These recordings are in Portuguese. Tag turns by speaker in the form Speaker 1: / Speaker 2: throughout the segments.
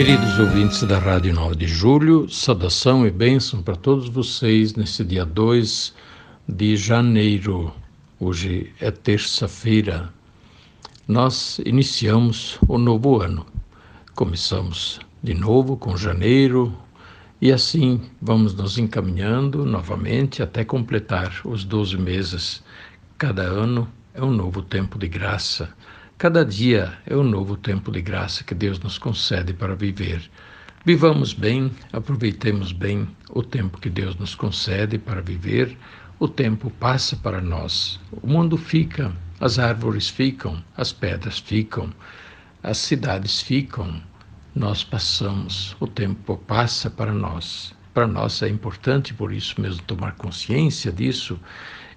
Speaker 1: Queridos ouvintes da Rádio 9 de Julho, saudação e bênção para todos vocês nesse dia 2 de janeiro. Hoje é terça-feira. Nós iniciamos o novo ano. Começamos de novo com janeiro e assim vamos nos encaminhando novamente até completar os 12 meses. Cada ano é um novo tempo de graça Cada dia é um novo tempo de graça que Deus nos concede para viver. Vivamos bem, aproveitemos bem o tempo que Deus nos concede para viver. O tempo passa para nós. O mundo fica, as árvores ficam, as pedras ficam, as cidades ficam. Nós passamos, o tempo passa para nós. Para nós é importante, por isso mesmo, tomar consciência disso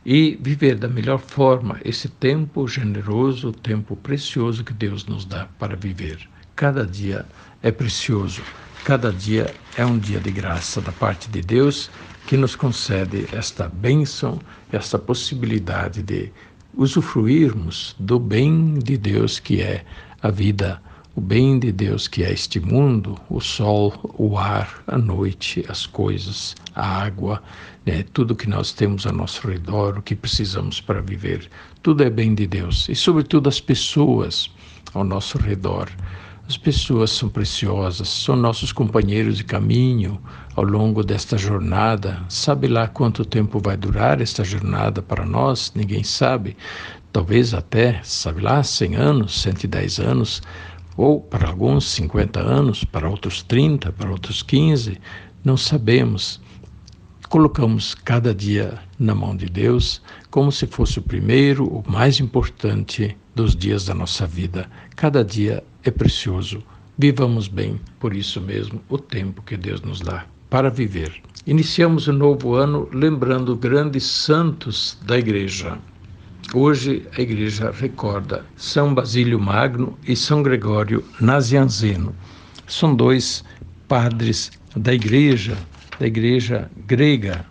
Speaker 1: e viver da melhor forma esse tempo generoso, tempo precioso que Deus nos dá para viver. Cada dia é precioso, cada dia é um dia de graça da parte de Deus que nos concede esta bênção, esta possibilidade de usufruirmos do bem de Deus que é a vida o bem de Deus que é este mundo, o sol, o ar, a noite, as coisas, a água, né? tudo que nós temos ao nosso redor, o que precisamos para viver, tudo é bem de Deus. E, sobretudo, as pessoas ao nosso redor. As pessoas são preciosas, são nossos companheiros de caminho ao longo desta jornada. Sabe lá quanto tempo vai durar esta jornada para nós? Ninguém sabe. Talvez até, sabe lá, 100 anos, 110 anos ou para alguns 50 anos, para outros 30, para outros 15, não sabemos. Colocamos cada dia na mão de Deus como se fosse o primeiro, o mais importante dos dias da nossa vida. Cada dia é precioso. Vivamos bem, por isso mesmo, o tempo que Deus nos dá para viver. Iniciamos o novo ano lembrando grandes santos da igreja. Hoje a igreja recorda São Basílio Magno e São Gregório Nazianzeno. São dois padres da igreja, da igreja grega,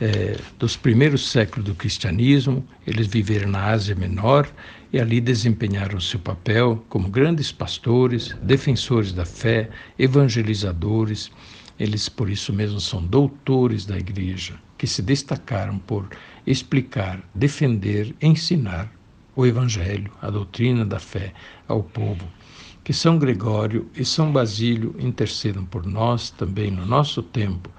Speaker 1: é, dos primeiros séculos do cristianismo. Eles viveram na Ásia Menor e ali desempenharam seu papel como grandes pastores, defensores da fé, evangelizadores. Eles, por isso mesmo, são doutores da igreja, que se destacaram por explicar, defender, ensinar o Evangelho, a doutrina da fé ao povo. Que São Gregório e São Basílio intercedam por nós também no nosso tempo,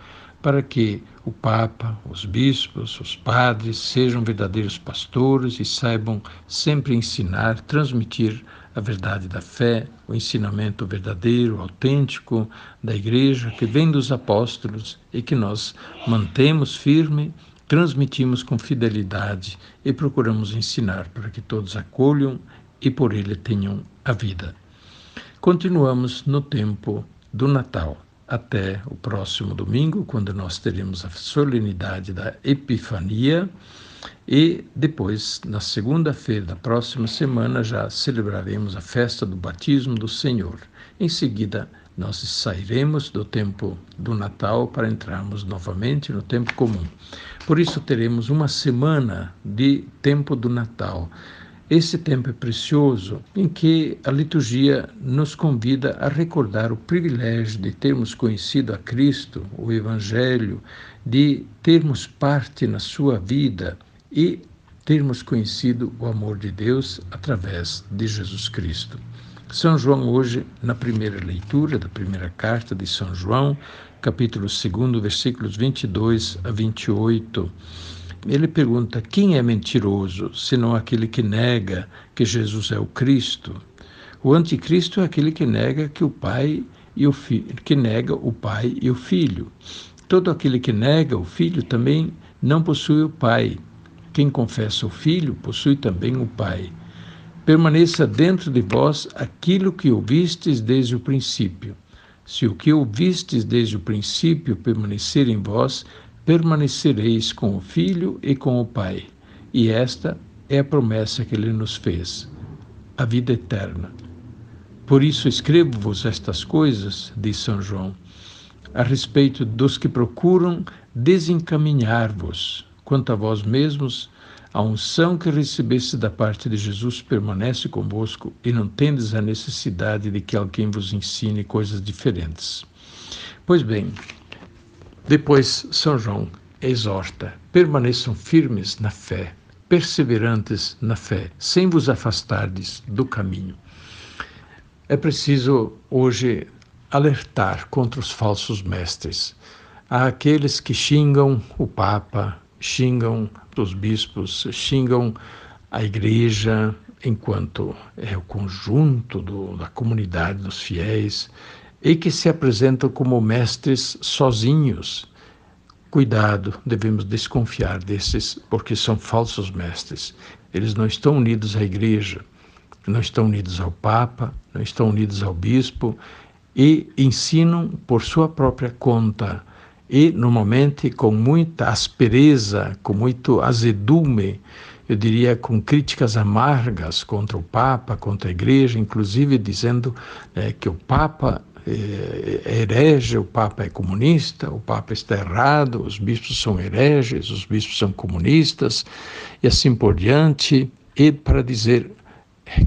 Speaker 1: para que o Papa, os bispos, os padres sejam verdadeiros pastores e saibam sempre ensinar, transmitir a verdade da fé, o ensinamento verdadeiro, autêntico da Igreja que vem dos apóstolos e que nós mantemos firme transmitimos com fidelidade e procuramos ensinar para que todos acolham e por ele tenham a vida. Continuamos no tempo do Natal até o próximo domingo, quando nós teremos a solenidade da Epifania. E depois, na segunda-feira da próxima semana, já celebraremos a festa do batismo do Senhor. Em seguida, nós sairemos do tempo do Natal para entrarmos novamente no tempo comum. Por isso, teremos uma semana de tempo do Natal. Esse tempo é precioso em que a liturgia nos convida a recordar o privilégio de termos conhecido a Cristo, o Evangelho, de termos parte na sua vida e termos conhecido o amor de Deus através de Jesus Cristo. São João, hoje, na primeira leitura da primeira carta de São João, capítulo 2, versículos 22 a 28. Ele pergunta: quem é mentiroso, senão aquele que nega que Jesus é o Cristo? O anticristo é aquele que nega que o Pai e o filho, que nega o Pai e o Filho. Todo aquele que nega o Filho também não possui o Pai. Quem confessa o Filho possui também o Pai. Permaneça dentro de vós aquilo que ouvistes desde o princípio. Se o que ouvistes desde o princípio permanecer em vós, permanecereis com o Filho e com o Pai. E esta é a promessa que ele nos fez, a vida eterna. Por isso escrevo-vos estas coisas, diz São João, a respeito dos que procuram desencaminhar-vos. Quanto a vós mesmos, a unção que recebeste da parte de Jesus permanece convosco e não tendes a necessidade de que alguém vos ensine coisas diferentes. Pois bem, depois São João exorta: permaneçam firmes na fé, perseverantes na fé, sem vos afastardes do caminho. É preciso hoje alertar contra os falsos mestres. Há aqueles que xingam o Papa, xingam os bispos, xingam a igreja enquanto é o conjunto do, da comunidade dos fiéis e que se apresentam como mestres sozinhos. Cuidado, devemos desconfiar desses, porque são falsos mestres. Eles não estão unidos à igreja, não estão unidos ao Papa, não estão unidos ao bispo e ensinam por sua própria conta e normalmente com muita aspereza, com muito azedume, eu diria com críticas amargas contra o Papa, contra a Igreja, inclusive dizendo é, que o Papa é herege, o Papa é comunista, o Papa está errado, os bispos são hereges, os bispos são comunistas e assim por diante, e para dizer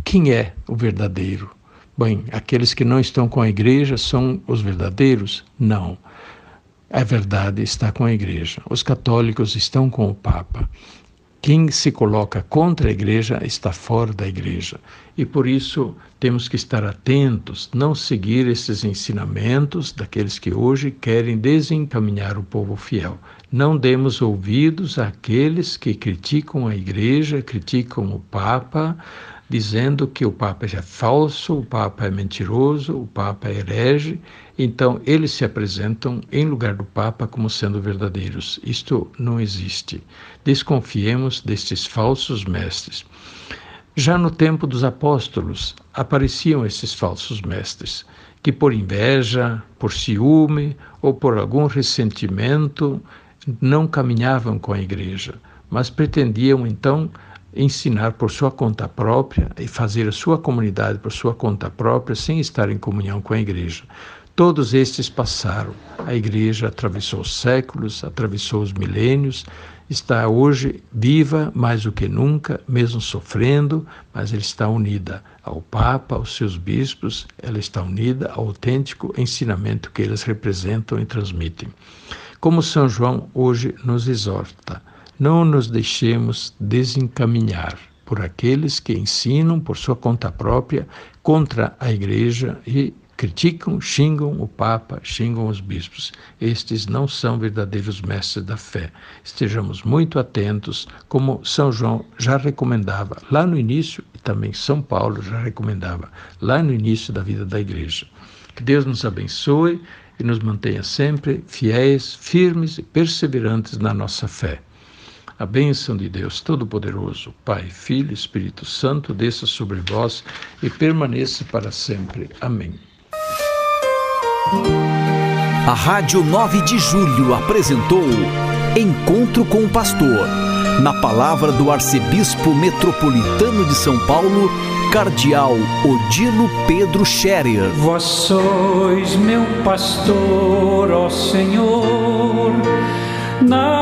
Speaker 1: quem é o verdadeiro. Bem, aqueles que não estão com a igreja são os verdadeiros? Não. A verdade está com a igreja. Os católicos estão com o Papa. Quem se coloca contra a igreja está fora da igreja. E por isso temos que estar atentos, não seguir esses ensinamentos daqueles que hoje querem desencaminhar o povo fiel. Não demos ouvidos àqueles que criticam a igreja, criticam o Papa, dizendo que o Papa é falso, o Papa é mentiroso, o Papa é herege. Então, eles se apresentam em lugar do Papa como sendo verdadeiros. Isto não existe. Desconfiemos destes falsos mestres. Já no tempo dos apóstolos, apareciam esses falsos mestres, que por inveja, por ciúme ou por algum ressentimento não caminhavam com a igreja, mas pretendiam então ensinar por sua conta própria e fazer a sua comunidade por sua conta própria sem estar em comunhão com a igreja. Todos estes passaram. A igreja atravessou os séculos, atravessou os milênios, está hoje viva mais do que nunca, mesmo sofrendo, mas ela está unida ao Papa, aos seus bispos, ela está unida ao autêntico ensinamento que eles representam e transmitem. Como São João hoje nos exorta, não nos deixemos desencaminhar por aqueles que ensinam por sua conta própria contra a igreja e criticam, xingam o Papa, xingam os bispos. Estes não são verdadeiros mestres da fé. Estejamos muito atentos, como São João já recomendava lá no início, e também São Paulo já recomendava lá no início da vida da igreja. Que Deus nos abençoe e nos mantenha sempre fiéis, firmes e perseverantes na nossa fé. A bênção de Deus Todo-Poderoso, Pai, Filho e Espírito Santo, desça sobre vós e permaneça para sempre. Amém.
Speaker 2: A Rádio 9 de Julho apresentou Encontro com o Pastor, na palavra do Arcebispo Metropolitano de São Paulo, Cardeal Odilo Pedro Scherer.
Speaker 3: Vós sois meu pastor, ó Senhor, na